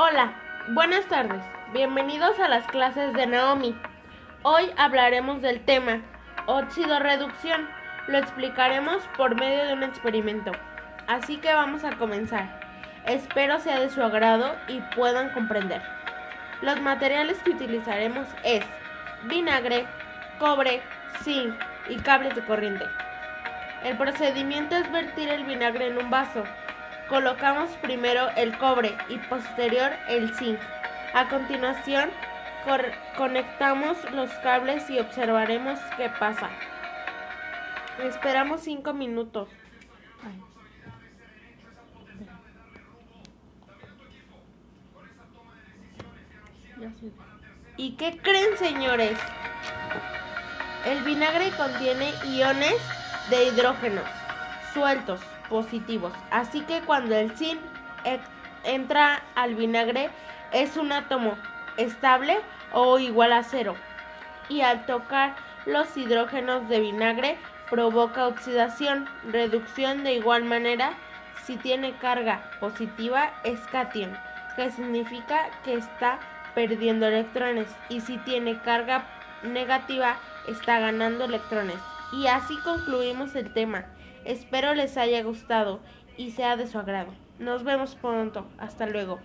Hola, buenas tardes. Bienvenidos a las clases de Naomi. Hoy hablaremos del tema óxido reducción. Lo explicaremos por medio de un experimento. Así que vamos a comenzar. Espero sea de su agrado y puedan comprender. Los materiales que utilizaremos es vinagre, cobre, zinc y cables de corriente. El procedimiento es vertir el vinagre en un vaso. Colocamos primero el cobre y posterior el zinc. A continuación, conectamos los cables y observaremos qué pasa. Esperamos 5 minutos. ¿Y qué creen, señores? El vinagre contiene iones de hidrógeno sueltos positivos, así que cuando el zinc entra al vinagre es un átomo estable o igual a cero y al tocar los hidrógenos de vinagre provoca oxidación, reducción de igual manera si tiene carga positiva es cation, que significa que está perdiendo electrones y si tiene carga negativa está ganando electrones. Y así concluimos el tema. Espero les haya gustado y sea de su agrado. Nos vemos pronto. Hasta luego.